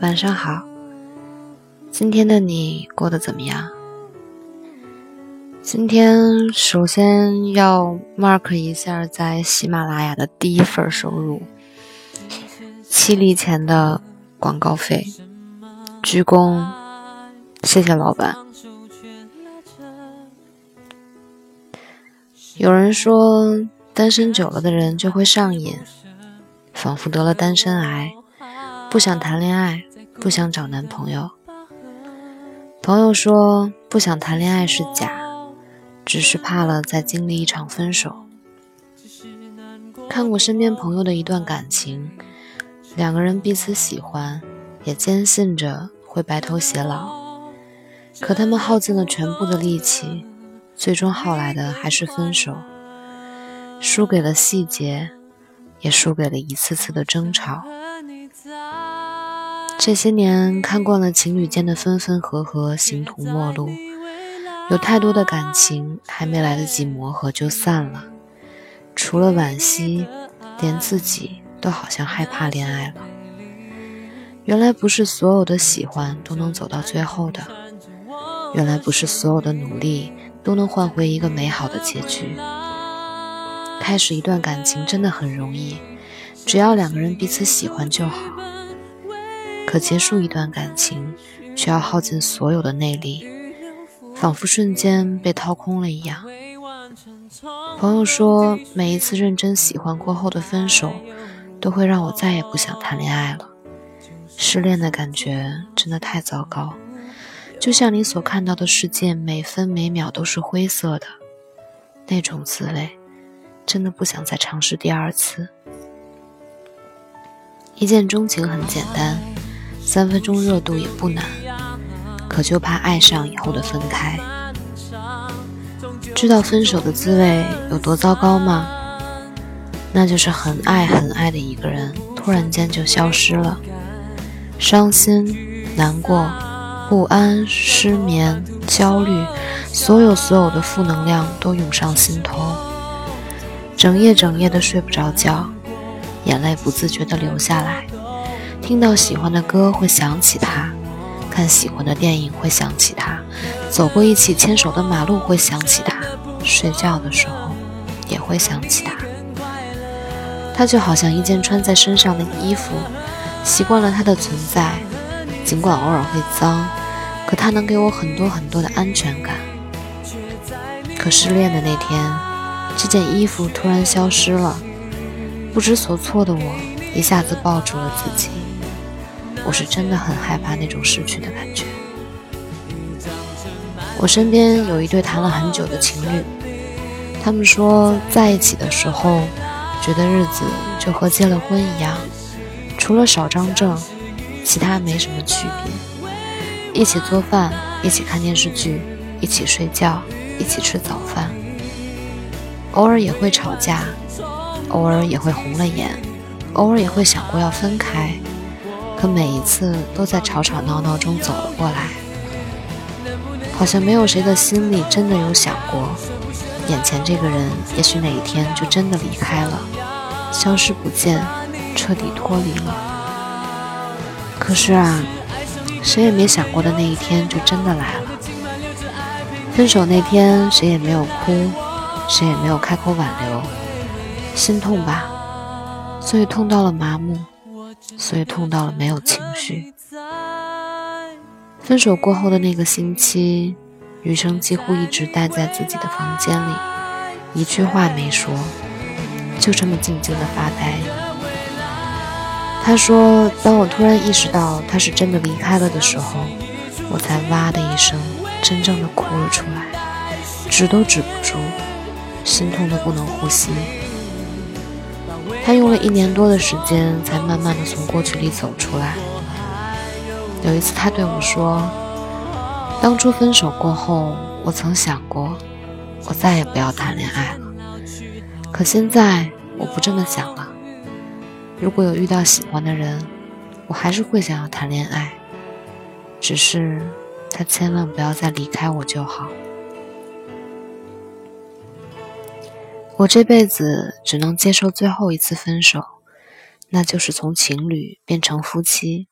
晚上好，今天的你过得怎么样？今天首先要 mark 一下在喜马拉雅的第一份收入，七厘钱的广告费，鞠躬，谢谢老板。有人说，单身久了的人就会上瘾，仿佛得了单身癌，不想谈恋爱，不想找男朋友。朋友说，不想谈恋爱是假，只是怕了再经历一场分手。看过身边朋友的一段感情，两个人彼此喜欢，也坚信着会白头偕老，可他们耗尽了全部的力气。最终耗来的还是分手，输给了细节，也输给了一次次的争吵。这些年看惯了情侣间的分分合合、形同陌路，有太多的感情还没来得及磨合就散了。除了惋惜，连自己都好像害怕恋爱了。原来不是所有的喜欢都能走到最后的，原来不是所有的努力。都能换回一个美好的结局。开始一段感情真的很容易，只要两个人彼此喜欢就好。可结束一段感情，却要耗尽所有的内力，仿佛瞬间被掏空了一样。朋友说，每一次认真喜欢过后的分手，都会让我再也不想谈恋爱了。失恋的感觉真的太糟糕。就像你所看到的世界，每分每秒都是灰色的，那种滋味，真的不想再尝试第二次。一见钟情很简单，三分钟热度也不难，可就怕爱上以后的分开。知道分手的滋味有多糟糕吗？那就是很爱很爱的一个人，突然间就消失了，伤心难过。不安、失眠、焦虑，所有所有的负能量都涌上心头，整夜整夜的睡不着觉，眼泪不自觉的流下来。听到喜欢的歌会想起他，看喜欢的电影会想起他，走过一起牵手的马路会想起他，睡觉的时候也会想起他。他就好像一件穿在身上的衣服，习惯了他的存在，尽管偶尔会脏。可他能给我很多很多的安全感。可失恋的那天，这件衣服突然消失了，不知所措的我一下子抱住了自己。我是真的很害怕那种失去的感觉。我身边有一对谈了很久的情侣，他们说在一起的时候，觉得日子就和结了婚一样，除了少张证，其他没什么区别。一起做饭，一起看电视剧，一起睡觉，一起吃早饭。偶尔也会吵架，偶尔也会红了眼，偶尔也会想过要分开，可每一次都在吵吵闹闹中走了过来。好像没有谁的心里真的有想过，眼前这个人也许哪一天就真的离开了，消失不见，彻底脱离了。可是啊。谁也没想过的那一天就真的来了。分手那天，谁也没有哭，谁也没有开口挽留，心痛吧，所以痛到了麻木，所以痛到了没有情绪。分手过后的那个星期，女生几乎一直待在自己的房间里，一句话没说，就这么静静的发呆。她说：“当我突然意识到他是真的离开了的时候，我才哇的一声，真正的哭了出来，止都止不住，心痛的不能呼吸。他用了一年多的时间，才慢慢的从过去里走出来。有一次，他对我说：‘当初分手过后，我曾想过，我再也不要谈恋爱了。可现在，我不这么想了。’”如果有遇到喜欢的人，我还是会想要谈恋爱，只是他千万不要再离开我就好。我这辈子只能接受最后一次分手，那就是从情侣变成夫妻。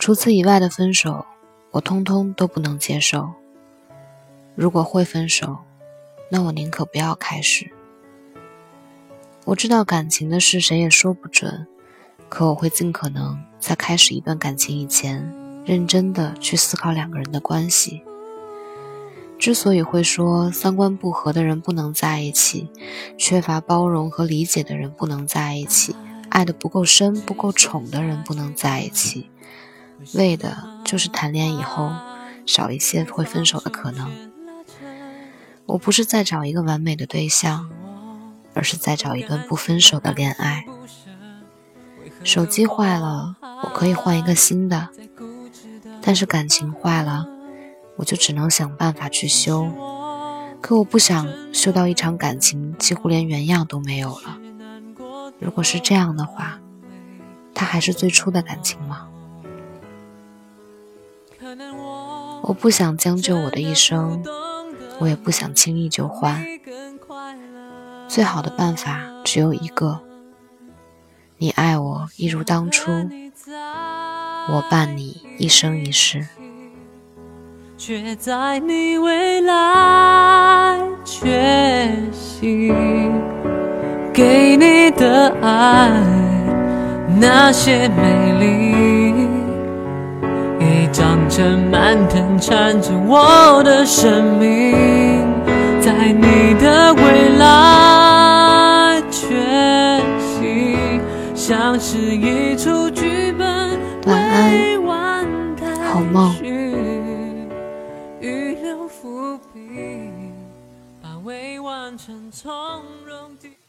除此以外的分手，我通通都不能接受。如果会分手，那我宁可不要开始。我知道感情的事谁也说不准，可我会尽可能在开始一段感情以前，认真的去思考两个人的关系。之所以会说三观不合的人不能在一起，缺乏包容和理解的人不能在一起，爱的不够深、不够宠的人不能在一起，为的就是谈恋爱以后少一些会分手的可能。我不是在找一个完美的对象，而是在找一段不分手的恋爱。手机坏了，我可以换一个新的，但是感情坏了。我就只能想办法去修，可我不想修到一场感情几乎连原样都没有了。如果是这样的话，它还是最初的感情吗？我不想将就我的一生，我也不想轻易就换。最好的办法只有一个：你爱我一如当初，我伴你一生一世。却在你未来决心给你的爱，那些美丽已长成满藤缠着我的生命，在你的未来决心，像是一出剧本。晚安，好梦。伏笔，把未完成从容地。